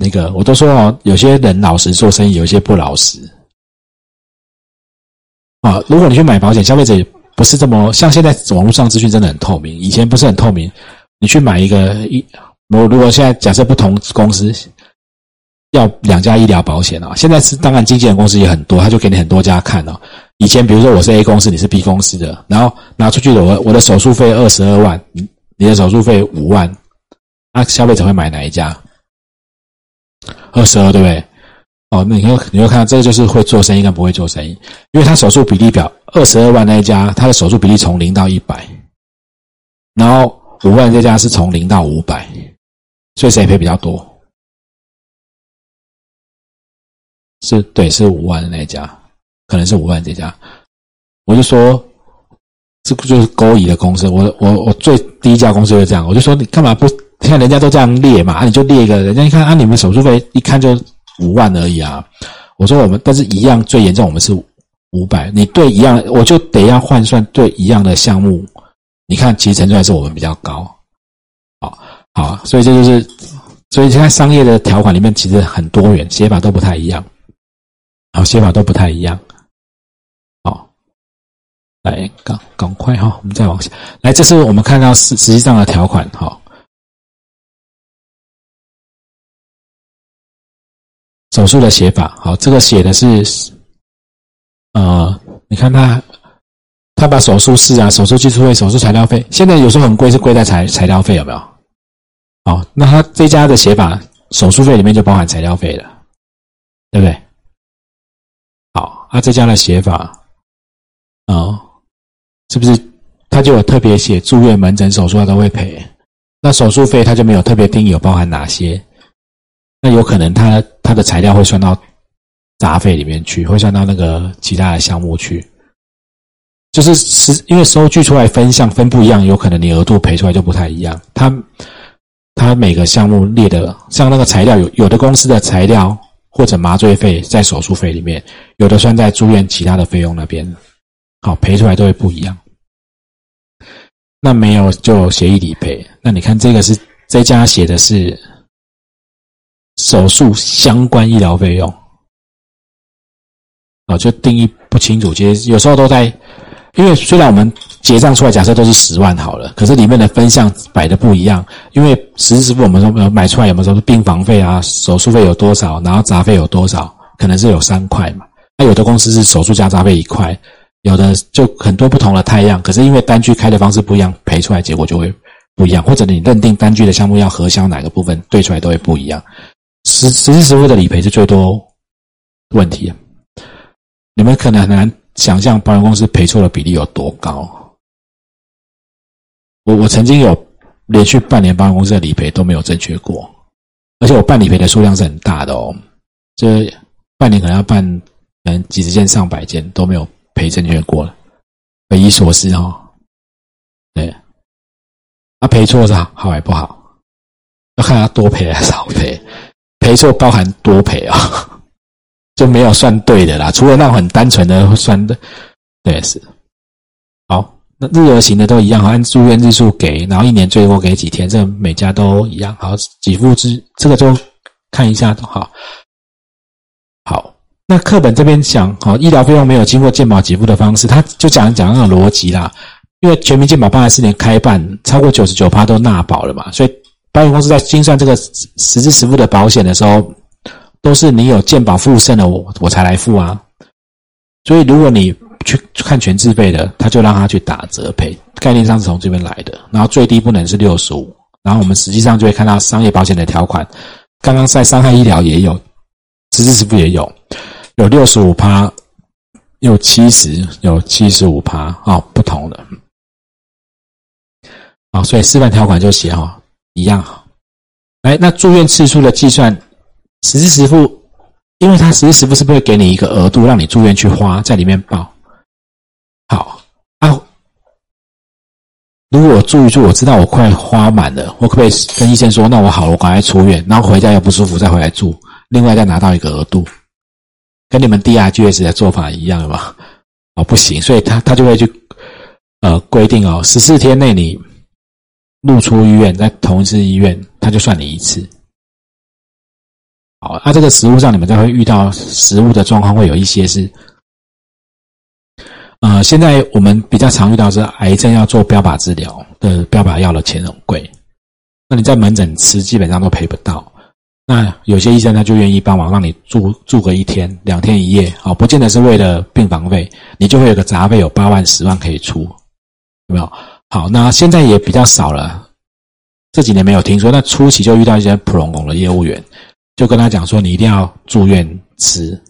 那个我都说哦，有些人老实做生意，有些不老实。啊，如果你去买保险，消费者也不是这么像现在网络上资讯真的很透明，以前不是很透明。你去买一个一，我如果现在假设不同公司要两家医疗保险啊，现在是当然经纪人公司也很多，他就给你很多家看哦。以前比如说我是 A 公司，你是 B 公司的，然后拿出去的我我的手术费二十二万，你的手术费五万，那消费者会买哪一家？二十二对不对？哦，那你会你会看到这个就是会做生意跟不会做生意，因为他手术比例表二十二万那一家，他的手术比例从零到一百，然后五万这家是从零到五百，所以谁赔比较多？是对，是五万的那一家。可能是五万这家，我就说这个就是勾引的公司。我我我最第一家公司就这样，我就说你干嘛不？你看人家都这样列嘛，啊，你就列一个，人家一看啊，你们手术费一看就五万而已啊。我说我们，但是一样最严重，我们是五百。你对一样，我就得要换算对一样的项目，你看其实乘出来是我们比较高。好，好，所以这就是，所以现在商业的条款里面其实很多元，写法都不太一样，好，写法都不太一样。好来，赶赶快哈，我们再往下来。这是我们看到实实际上的条款哈。手术的写法，好，这个写的是，呃，你看他，他把手术室啊、手术技术费、手术材料费，现在有时候很贵，是贵在材材料费，有没有？好，那他这家的写法，手术费里面就包含材料费了，对不对？好，啊，这家的写法，啊。是不是他就有特别写住院、门诊、手术他都会赔？那手术费他就没有特别定义有包含哪些？有可能他他的材料会算到杂费里面去，会算到那个其他的项目去。就是是因为收据出来分项分不一样，有可能你额度赔出来就不太一样。他他每个项目列的，像那个材料有有的公司的材料或者麻醉费在手术费里面，有的算在住院其他的费用那边。好，赔出来都会不一样。那没有就协议理赔。那你看这个是这家写的是手术相关医疗费用，啊，就定义不清楚。其实有时候都在，因为虽然我们结账出来假设都是十万好了，可是里面的分项摆的不一样。因为实时支付我们说买出来有没有说病房费啊、手术费有多少，然后杂费有多少，可能是有三块嘛。那有的公司是手术加杂费一块。有的就很多不同的太阳，可是因为单据开的方式不一样，赔出来结果就会不一样。或者你认定单据的项目要核销哪个部分，对出来都会不一样。实实际实付的理赔是最多问题。你们可能很难想象保险公司赔错的比例有多高。我我曾经有连续半年保险公司的理赔都没有正确过，而且我办理赔的数量是很大的哦，这半年可能要办可能几十件、上百件都没有。赔正确过了，匪夷所思哦。对，他赔错是好好还不好？要看他多赔还是少赔。赔错包含多赔啊，就没有算对的啦。除了那种很单纯的算的，对是。好，那日额型的都一样，按住院日数给，然后一年最多给几天，这每家都一样。好，给付之这个就看一下好。好。那课本这边讲，好，医疗费用没有经过健保给付的方式，他就讲讲那个逻辑啦。因为全民健保八十四年开办，超过九十九趴都纳保了嘛，所以保险公司在精算这个实质实付的保险的时候，都是你有健保附剩的，我我才来付啊。所以如果你去看全自费的，他就让他去打折赔，概念上是从这边来的。然后最低不能是六十五，然后我们实际上就会看到商业保险的条款，刚刚在伤害医疗也有，实质实付也有。有六十五趴，有七十，有七十五趴，啊，不同的，啊，所以示范条款就写哈，一样好。哎，那住院次数的计算，实时实付，因为他实时实付是不是会给你一个额度，让你住院去花，在里面报？好啊，如果我住一住，我知道我快花满了，我可不可以跟医生说，那我好了，我赶快出院，然后回家又不舒服，再回来住，另外再拿到一个额度？跟你们 DRGS 的做法一样吗？哦，不行，所以他他就会去呃规定哦，十四天内你入出医院，在同一次医院，他就算你一次。好，那这个食物上你们就会遇到食物的状况，会有一些是，呃，现在我们比较常遇到是癌症要做标靶治疗的标靶药的钱很贵，那你在门诊吃基本上都赔不到。那有些医生呢就愿意帮忙让你住住个一天两天一夜，好，不见得是为了病房费，你就会有个杂费有八万十万可以出，有没有？好，那现在也比较少了，这几年没有听说。那初期就遇到一些普隆隆的业务员，就跟他讲说，你一定要住院吃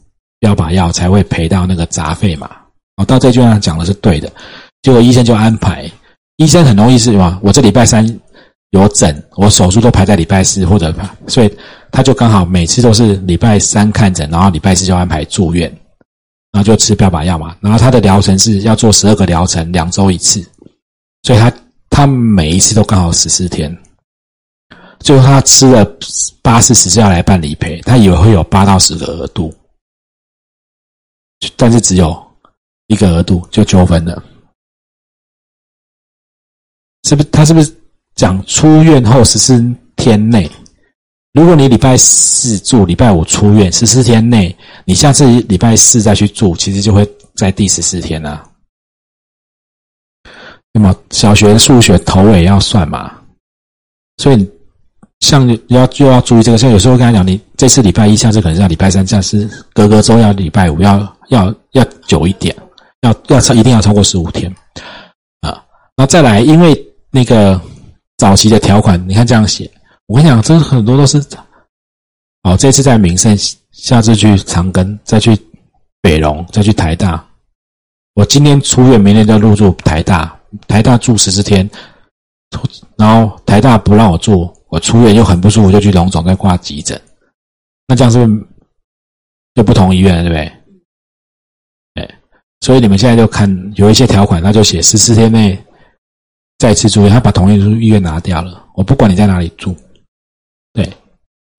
标靶药才会赔到那个杂费嘛。哦，到这句话讲的是对的，结果医生就安排，医生很容易是嘛，我这礼拜三有诊，我手术都排在礼拜四或者，所以。他就刚好每次都是礼拜三看诊，然后礼拜四就安排住院，然后就吃标靶药嘛。然后他的疗程是要做十二个疗程，两周一次，所以他他每一次都刚好十四天。最后他吃了八次十次要来办理赔，他以为会有八到十个额度，但是只有一个额度就纠纷了，是不是？他是不是讲出院后十四天内？如果你礼拜四住，礼拜五出院，十四天内，你下次礼拜四再去住，其实就会在第十四天了。那么小学数学头尾要算嘛，所以像要又要注意这个，像有时候跟他讲，你这次礼拜一，下次可能是要礼拜三，下次隔隔周要礼拜五，要要要久一点，要要超一定要超过十五天啊。那再来，因为那个早期的条款，你看这样写。我跟你讲，这很多都是，哦，这次在民盛，下次去长庚，再去北荣，再去台大。我今天出院，明天就入住台大，台大住十四天，然后台大不让我住，我出院又很不舒服，就去龙总再挂急诊。那这样是不是就不同医院了，对不对？哎，所以你们现在就看有一些条款，他就写十四天内再次住院，他把同一医院拿掉了，我不管你在哪里住。对，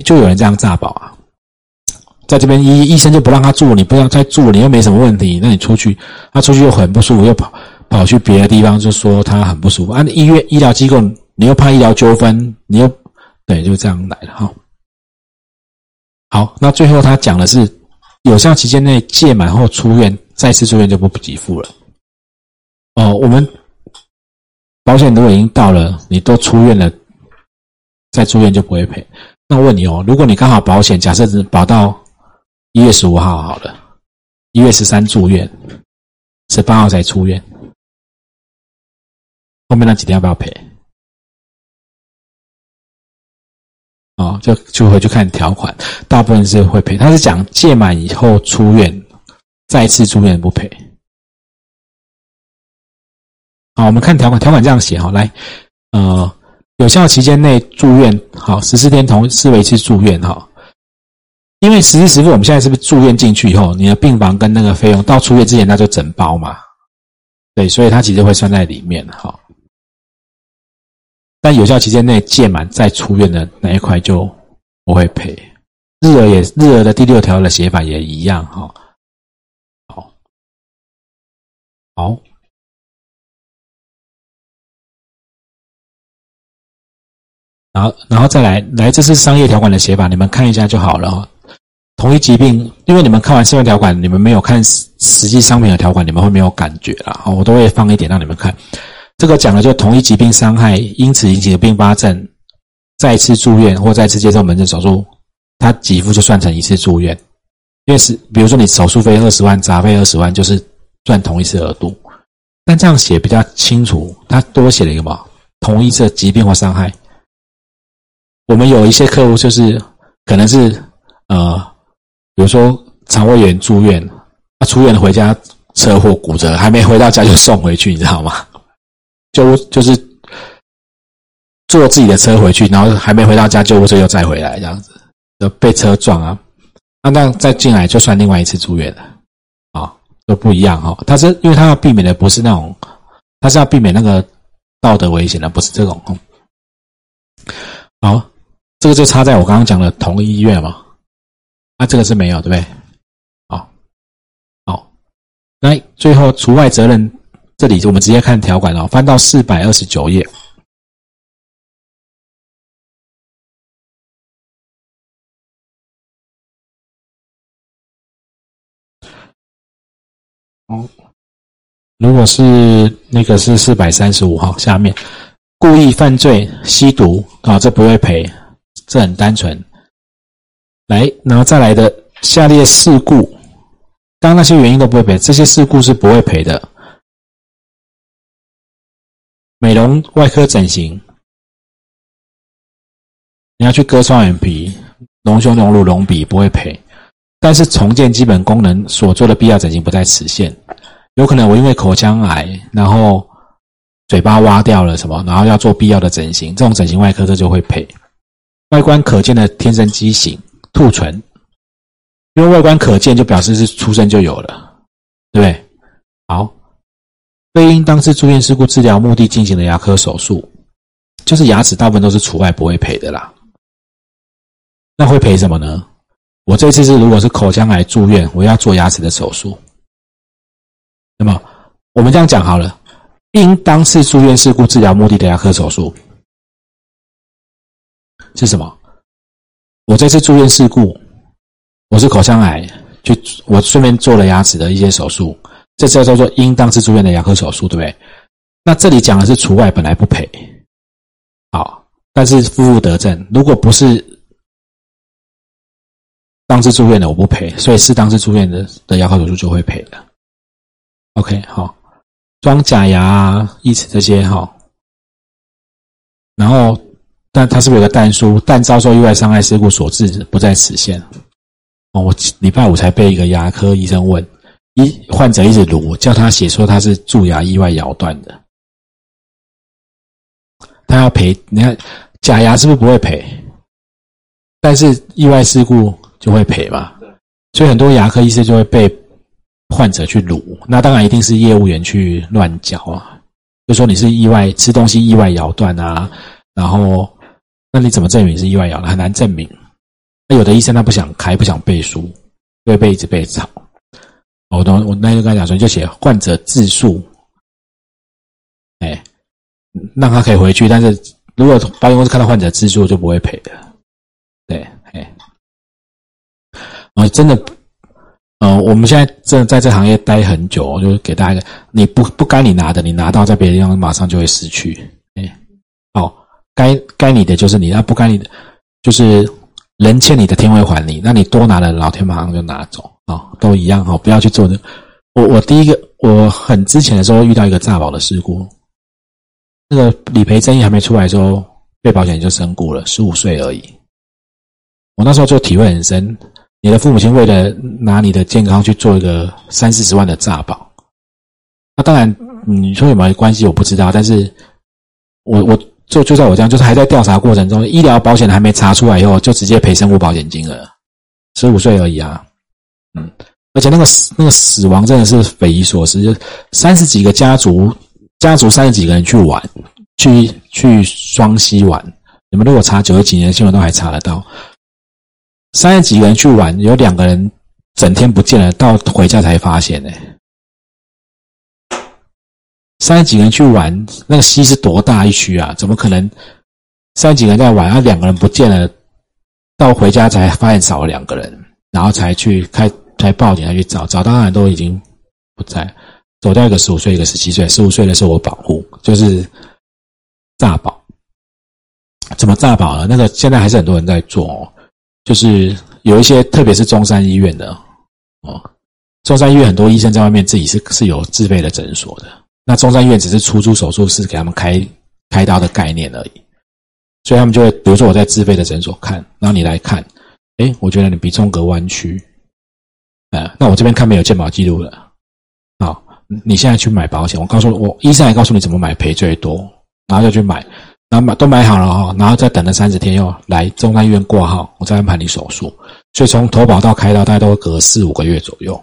就有人这样诈保啊，在这边医医生就不让他住，你不要再住，你又没什么问题，那你出去，他出去又很不舒服，又跑跑去别的地方，就说他很不舒服。啊，医院医疗机构，你又怕医疗纠纷，你又对，就这样来了哈。好，那最后他讲的是，有效期间内届满后出院，再次住院就不给付了。哦，我们保险如果已经到了，你都出院了。再住院就不会赔。那我问你哦，如果你刚好保险，假设是保到一月十五号好了，一月十三住院，十八号才出院，后面那几天要不要赔？哦，就就回去看条款，大部分是会赔。他是讲届满以后出院，再次住院不赔。好，我们看条款，条款这样写哈，来，呃。有效期间内住院，好，十四天同视为一次住院，哈。因为实时实付，我们现在是不是住院进去以后，你的病房跟那个费用到出院之前那就整包嘛？对，所以它其实会算在里面，哈。但有效期间内届满再出院的那一块就不会赔。日额也日额的第六条的写法也一样，哈。好，好。然后，然后再来，来，这是商业条款的写法，你们看一下就好了。同一疾病，因为你们看完商业条款，你们没有看实实际商品的条款，你们会没有感觉了。我都会放一点让你们看。这个讲的就同一疾病伤害，因此引起的并发症，再次住院或再次接受门诊手术，他给付就算成一次住院。因为是，比如说你手术费二十万，杂费二十万，就是赚同一次额度。但这样写比较清楚，他多写了一个嘛，同一次疾病或伤害。我们有一些客户就是可能是呃，比如说肠胃炎住院，他出院回家车祸骨折，还没回到家就送回去，你知道吗？就就是坐自己的车回去，然后还没回到家，救护车又再回来这样子，就被车撞啊，那那再进来就算另外一次住院了啊，都不一样哈。他是因为他要避免的不是那种，他是要避免那个道德危险的，不是这种。好。这个就差在我刚刚讲的同一医院嘛，那这个是没有，对不对？好，好，来最后除外责任，这里我们直接看条款哦，翻到四百二十九页。哦，如果是那个是四百三十五号下面，故意犯罪、吸毒啊，这不会赔，这很单纯。来，然后再来的下列事故，当那些原因都不会赔，这些事故是不会赔的。美容外科整形，你要去割双眼皮、隆胸、隆乳、隆鼻，不会赔。但是重建基本功能所做的必要整形不在此限，有可能我因为口腔癌，然后嘴巴挖掉了什么，然后要做必要的整形，这种整形外科这就会赔。外观可见的天生畸形、兔唇，因为外观可见就表示是出生就有了，对不对？好，非因当是住院事故治疗目的进行的牙科手术，就是牙齿大部分都是除外不会赔的啦。那会赔什么呢？我这次是如果是口腔癌住院，我要做牙齿的手术。那么我们这样讲好了，因当是住院事故治疗目的的牙科手术是什么？我这次住院事故，我是口腔癌，就我顺便做了牙齿的一些手术，这叫叫做因当是住院的牙科手术，对不对？那这里讲的是除外，本来不赔。好，但是负负得正，如果不是。当次住院的我不赔，所以是当是住院的的牙科手术就会赔的。OK，好，装假牙、义齿这些哈，然后但它是不是有个但书？但遭受意外伤害事故所致，不在此限。哦，我礼拜五才被一个牙科医生问，一患者一直撸，叫他写说他是蛀牙意外咬断的，他要赔。你看假牙是不是不会赔？但是意外事故。就会赔嘛，所以很多牙科医生就会被患者去撸，那当然一定是业务员去乱嚼啊，就说你是意外吃东西意外咬断啊，然后那你怎么证明是意外咬断？很难证明。那有的医生他不想开，不想背书，会被一直被吵。我都我那就跟他讲说，就写患者自述，哎，让他可以回去，但是如果保险公司看到患者自述就不会赔的，对，哎。啊，真的，呃，我们现在真的在这行业待很久，就是给大家一个，你不不该你拿的，你拿到在别的地方马上就会失去。哎，哦，该该你的就是你，那不该你的就是人欠你的天会还你，那你多拿了，老天马上就拿走啊，都一样哈，不要去做的。我我第一个我很之前的时候遇到一个诈保的事故，那个理赔争议还没出来的时候，被保险就身故了，十五岁而已。我那时候就体会很深。你的父母亲为了拿你的健康去做一个三四十万的诈保，那当然你说有没有关系我不知道，但是我我就就在我这样，就是还在调查过程中，医疗保险还没查出来以后，就直接赔身故保险金额，十五岁而已啊，嗯，而且那个死那个死亡真的是匪夷所思，就三十几个家族家族三十几个人去玩，去去双溪玩，你们如果查九十几年的新闻都还查得到。三十几个人去玩，有两个人整天不见了，到回家才发现呢。三十几个人去玩，那个溪是多大一区啊？怎么可能三十几个人在玩，然后两个人不见了，到回家才发现少了两个人，然后才去开才报警，才去找，找到当然都已经不在，走掉一个十五岁，一个十七岁，十五岁的是我保护，就是诈保。怎么诈保呢？那个现在还是很多人在做哦。就是有一些，特别是中山医院的哦，中山医院很多医生在外面自己是是有自费的诊所的。那中山医院只是出租手术室给他们开开刀的概念而已，所以他们就会，比如说我在自费的诊所看，然后你来看，哎，我觉得你鼻中隔弯曲，呃，那我这边看没有健保记录了，好，你现在去买保险，我告诉我医生也告诉你怎么买赔最多，然后就去买。然后买都买好了哈，然后再等了三十天，又来中山医院挂号，我再安排你手术。所以从投保到开刀，大概都会隔四五个月左右。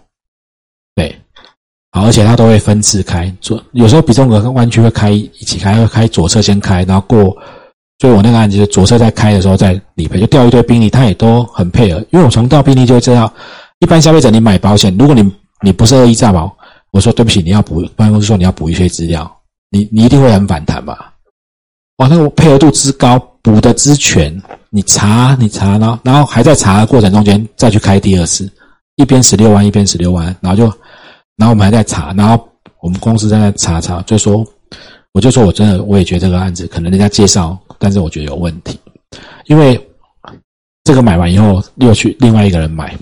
对，好，而且它都会分次开，左有时候鼻中隔跟弯曲会开一起开，会开左侧先开，然后过。所以我那个案子，左侧在开的时候在理赔，就调一堆病例，他也都很配合。因为我从调病例就知道，一般消费者你买保险，如果你你不是恶意诈保，我说对不起，你要补，保险公司说你要补一些资料，你你一定会很反弹吧。哇，那个配合度之高，补的之全，你查你查呢，然后还在查的过程中间再去开第二次，一边十六万，一边十六万，然后就然后我们还在查，然后我们公司在那查查，就说，我就说我真的我也觉得这个案子可能人家介绍，但是我觉得有问题，因为这个买完以后又去另外一个人买，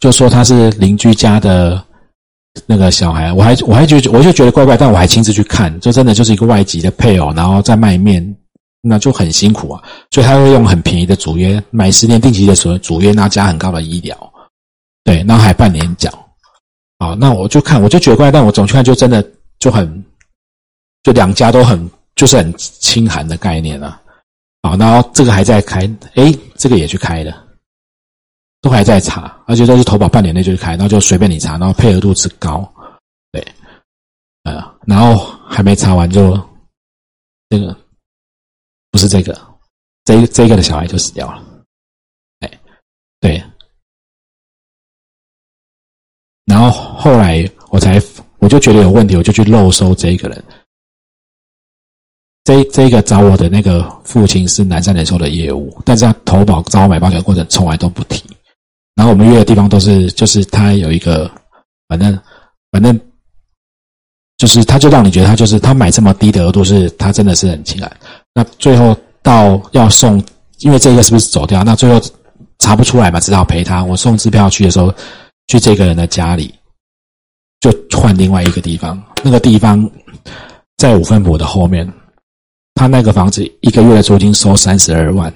就说他是邻居家的那个小孩，我还我还觉得我就觉得怪怪，但我还亲自去看，就真的就是一个外籍的配偶，然后在卖面，那就很辛苦啊，所以他会用很便宜的主约买十年定期的时候主约，然后加很高的医疗，对，然后还半年缴。好，那我就看，我就觉得怪，但我总去看，就真的就很，就两家都很，就是很清寒的概念啊。好，然后这个还在开，哎，这个也去开了，都还在查，而且都是投保半年内就去开，然后就随便你查，然后配合度之高，对，呃，然后还没查完就，这个不是这个，这这个的小孩就死掉了，哎，对。然后后来我才我就觉得有问题，我就去漏收这一个人。这这个找我的那个父亲是南山人寿的业务，但是他投保找我买保险的过程从来都不提。然后我们约的地方都是，就是他有一个，反正反正就是他就让你觉得他就是他买这么低的额度是他真的是很清安。那最后到要送，因为这个是不是走掉？那最后查不出来嘛，只好赔他。我送支票去的时候。去这个人的家里，就换另外一个地方。那个地方在五分埔的后面，他那个房子一个月的租金收三十二万。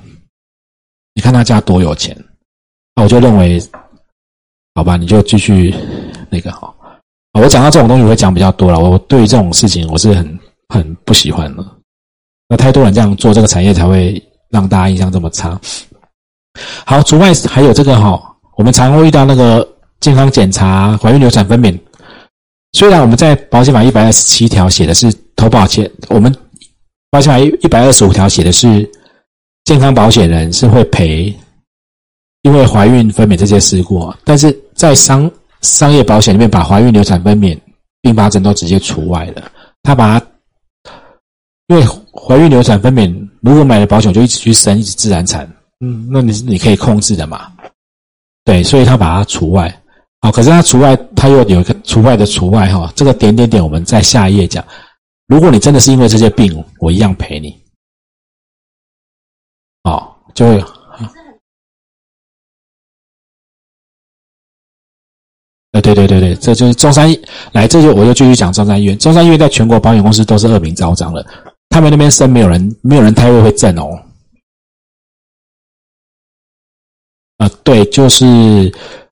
你看他家多有钱，那我就认为，好吧，你就继续那个好。我讲到这种东西我会讲比较多了。我对于这种事情我是很很不喜欢的。那太多人这样做，这个产业才会让大家印象这么差。好，除外还有这个哈，我们常会遇到那个。健康检查、怀孕、流产、分娩，虽然我们在保险法一百二十七条写的是投保前，我们保险法一一百二十五条写的是健康保险人是会赔，因为怀孕、分娩这些事故，但是在商商业保险里面，把怀孕、流产、分娩、并发症都直接除外了。他把它，因为怀孕、流产、分娩，如果买了保险就一直去生，一直自然产，嗯，那你你可以控制的嘛？对，所以他把它除外。好，可是他除外，他又有一个除外的除外哈。这个点点点，我们在下一页讲。如果你真的是因为这些病，我一样陪你。哦，就会。呃，对对对对，这就是中山医来，这就我就继续讲中山医院。中山医院在全国保险公司都是恶名昭彰了，他们那边生没有人，没有人胎位会正哦。啊，对，就是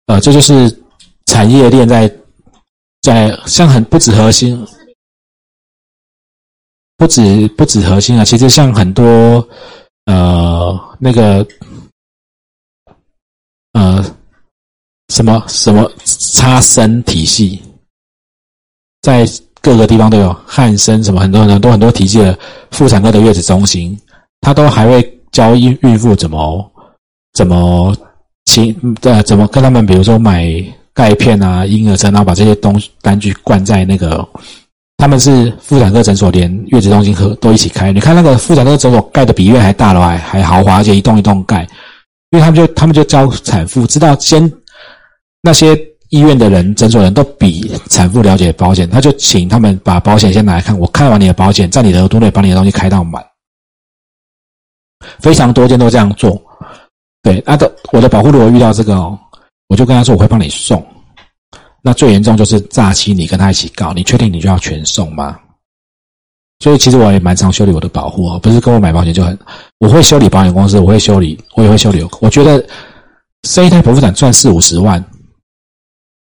呃，这就是。产业链在在像很不止核心，不止不止核心啊，其实像很多呃那个呃什么什么差生体系，在各个地方都有汉生什么很多很多很多体系的妇产科的月子中心，他都还会教孕孕妇怎么怎么行呃怎么跟他们比如说买。钙片啊，婴儿车，然后把这些东单据灌在那个，他们是妇产科诊所，连月子中心和都一起开。你看那个妇产科诊所盖的比医院还大了，还还豪华，而且一栋一栋盖，因为他们就他们就教产妇知道先那些医院的人诊所人都比产妇了解保险，他就请他们把保险先拿来看，我看完你的保险，在你的额度内把你的东西开到满，非常多间都这样做。对，那的我的保护如果遇到这个哦。我就跟他说我会帮你送，那最严重就是诈欺，你跟他一起告，你确定你就要全送吗？所以其实我也蛮常修理我的保护哦，不是跟我买保险就很，我会修理保险公司，我会修理，我也会修理。我觉得生一胎剖腹产赚四五十万，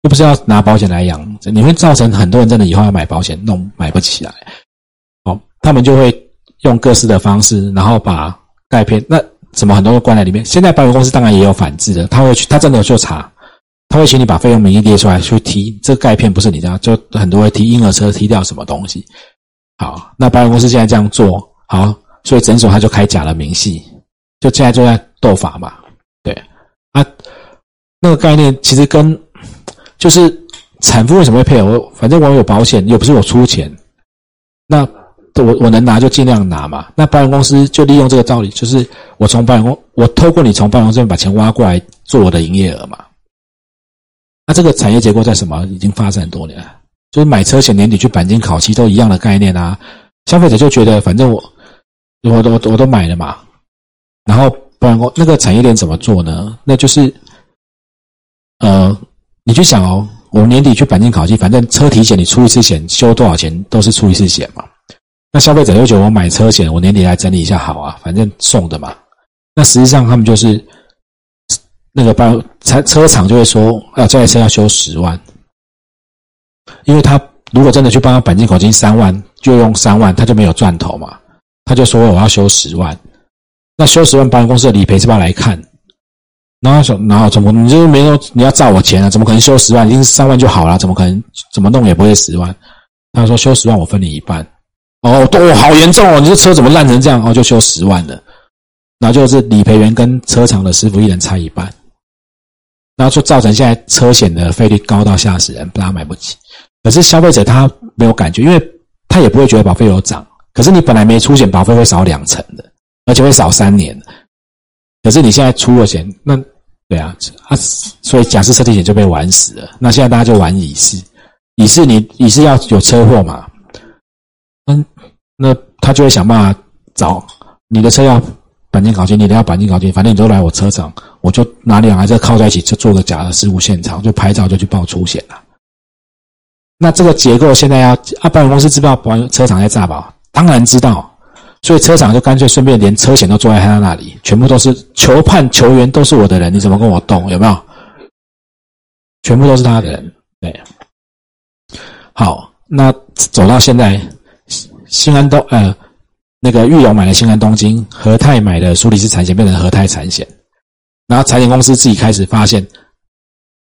又不是要拿保险来养，你会造成很多人真的以后要买保险弄买不起来，哦，他们就会用各式的方式，然后把钙片那。什么很多都关在里面。现在保险公司当然也有反制的，他会去，他真的有去查，他会请你把费用名义列出来去提。这个钙片不是你这样，就很多会提婴儿车踢掉什么东西。好，那保险公司现在这样做好，所以诊所他就开假的明细，就现在就在斗法嘛。对啊，那个概念其实跟就是产妇为什么会配合？反正我有保险，又不是我出钱，那。我我能拿就尽量拿嘛。那保险公司就利用这个道理，就是我从保险公，我透过你从保险公司把钱挖过来做我的营业额嘛。那这个产业结构在什么？已经发展很多年了，就是买车险年底去钣金烤漆都一样的概念啊。消费者就觉得反正我我都我都买了嘛，然后不然我那个产业链怎么做呢？那就是呃，你去想哦，我年底去钣金烤漆，反正车体险你出一次险修多少钱都是出一次险嘛。那消费者就觉得我买车险，我年底来整理一下好啊，反正送的嘛。那实际上他们就是那个帮车车厂就会说，啊，这台车要修十万，因为他如果真的去帮他钣金口金三万，就用三万，他就没有赚头嘛。他就说我要修十万，那修十万保险公司的理赔是不是来看？然后说，然后怎么你就没说你要照我钱啊？怎么可能修十万？已经是三万就好了，怎么可能怎么弄也不会十万？他说修十万我分你一半。哦，都好严重哦！你这车怎么烂成这样？哦，就修十万的。然后就是理赔员跟车厂的师傅一人差一半，然后就造成现在车险的费率高到吓死人，大家买不起。可是消费者他没有感觉，因为他也不会觉得保费有涨。可是你本来没出险，保费会少两成的，而且会少三年。可是你现在出了险，那对啊，啊，所以假设车体险就被玩死了。那现在大家就玩乙式，乙式你乙式要有车祸嘛？嗯，那他就会想办法找你的车要。钣金搞金，你的要钣金搞金，反正你都来我车厂，我就拿两台车靠在一起，就做个假的事故现场，就拍照就去报出险了。那这个结构现在要啊，保险公司知道保车厂在诈保，当然知道，所以车厂就干脆顺便连车险都坐在他那里，全部都是球判球员都是我的人，你怎么跟我动？有没有？全部都是他的人，对。好，那走到现在，新安东呃。那个玉龙买了新安东京，和泰买的苏黎世产险变成和泰产险，然后财险公司自己开始发现，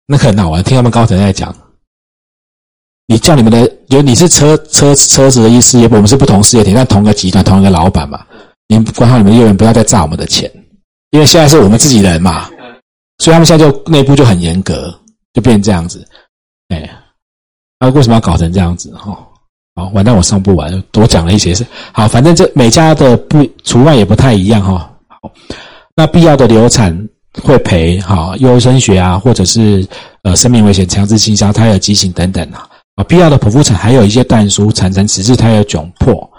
那很好玩，听他们高层在讲，你叫你们的，有你是车车车子的一事业部，我们是不同事业体，但同个集团同一个老板嘛，你管好你们业务员，不要再诈我们的钱，因为现在是我们自己人嘛，所以他们现在就内部就很严格，就变这样子，哎，那为什么要搞成这样子哈？好，完蛋，我上不完，多讲了一些事好，反正这每家的不除外也不太一样哈。好，那必要的流产会赔哈，优生学啊，或者是呃生命危险、强制性交、胎儿畸形等等啊。啊，必要的剖腹产还有一些断书、产程迟滞、胎儿窘迫、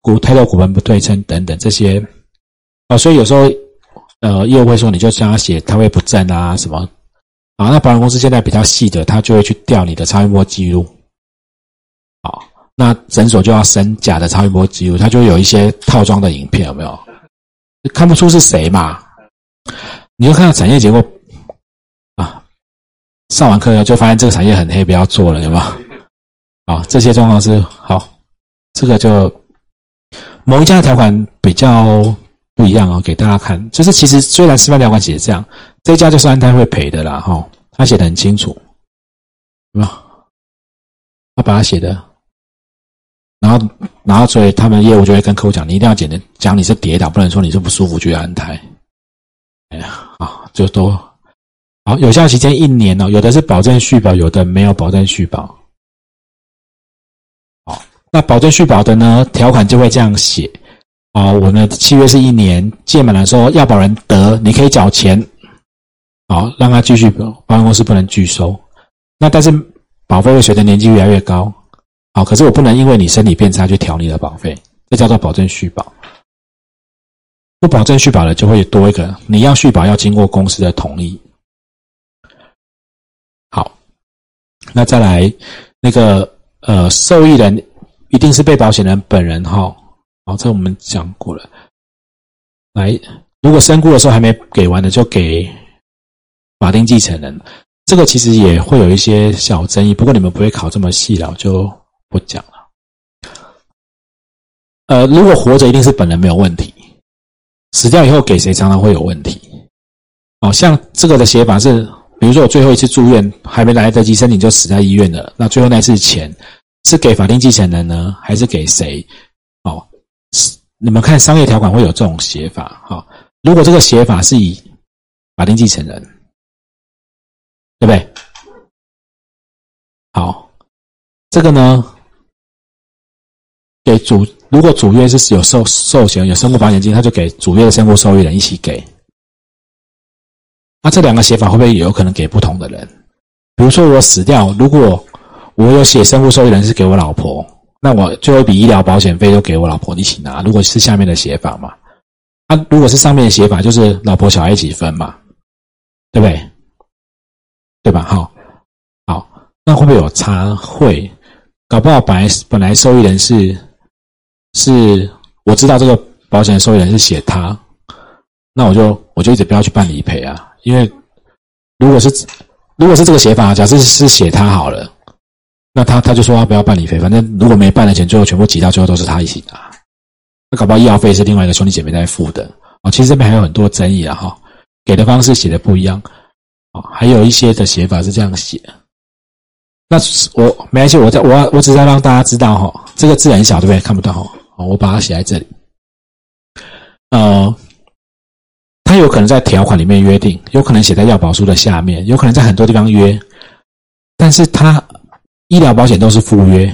骨胎的骨盆不对称等等这些啊。所以有时候呃业务会说，你就叫他写胎位不正啊什么啊。那保险公司现在比较细的，他就会去调你的超音波记录。好。那诊所就要审假的超音波记录，它就有一些套装的影片，有没有？看不出是谁嘛？你就看到产业结构啊，上完课以后就发现这个产业很黑，不要做了，有没有？啊，这些状况是好，这个就某一家的条款比较不一样哦，给大家看，就是其实虽然示范条款写这样，这家就是安泰会赔的啦，哈，他写的很清楚，有没有？他把它写的。然后，然后，所以他们业务就会跟客户讲，你一定要简单讲你是跌倒，不能说你是不舒服去安胎。哎呀，就都好，有效期间一年哦，有的是保证续保，有的没有保证续保。好，那保证续保的呢，条款就会这样写啊，我们的契约是一年，届满了说要保人得，你可以缴钱，好，让他继续保，保险公司不能拒收。那但是保费会随着年纪越来越高。好，可是我不能因为你身体变差去调你的保费，这叫做保证续保。不保证续保的就会多一个，你要续保要经过公司的同意。好，那再来那个呃，受益人一定是被保险人本人哈。好，这我们讲过了。来，如果身故的时候还没给完的，就给法定继承人。这个其实也会有一些小争议，不过你们不会考这么细了，就。不讲了。呃，如果活着一定是本人没有问题，死掉以后给谁常常会有问题。哦，像这个的写法是，比如说我最后一次住院还没来得及申请就死在医院了，那最后那次钱是给法定继承人呢，还是给谁？哦，你们看商业条款会有这种写法。哈，如果这个写法是以法定继承人，对不对？好，这个呢？给主，如果主约是有寿寿险有生活保险金，他就给主约的生活受益人一起给。那这两个写法会不会有可能给不同的人？比如说我死掉，如果我有写生物受益人是给我老婆，那我最后一笔医疗保险费都给我老婆一起拿。如果是下面的写法嘛，啊，如果是上面的写法，就是老婆小孩一起分嘛，对不对？对吧？好，好，那会不会有差？会，搞不好本来本来受益人是是，我知道这个保险受益人是写他，那我就我就一直不要去办理赔啊，因为如果是如果是这个写法，假设是写他好了，那他他就说他不要办理赔，反正如果没办的钱，最后全部挤到最后都是他一起拿。那搞不好医药费是另外一个兄弟姐妹在付的啊。其实这边还有很多争议啊，哈，给的方式写的不一样啊，还有一些的写法是这样写。那我没关系，我在我我只是让大家知道哈，这个字很小，对不对？看不到哈，我把它写在这里。呃，他有可能在条款里面约定，有可能写在药保书的下面，有可能在很多地方约，但是他医疗保险都是附约。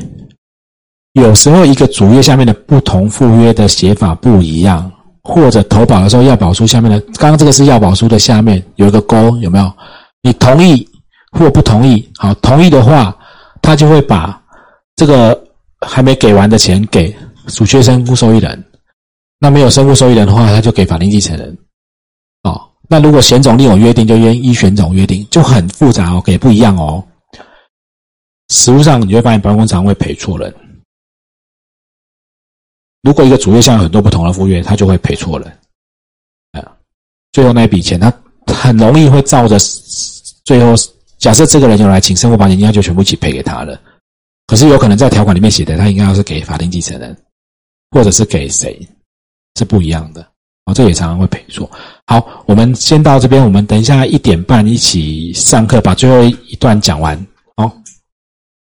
有时候一个主页下面的不同附约的写法不一样，或者投保的时候，药保书下面的刚刚这个是药保书的下面有一个勾，有没有？你同意或不同意？好，同意的话，他就会把这个还没给完的钱给主确身故受益人；那没有身故受益人的话，他就给法定继承人。哦，那如果险种另有约定，就依依险种约定，就很复杂哦，给不一样哦。实物上你会发现，保险公司常会赔错人。如果一个主业项有很多不同的副页，他就会赔错人，啊，最后那一笔钱他很容易会照着最后假设这个人就来请生活保险，应该就全部一起赔给他了。可是有可能在条款里面写的，他应该要是给法定继承人，或者是给谁，是不一样的哦。这也常常会赔错。好，我们先到这边，我们等一下一点半一起上课，把最后一段讲完哦。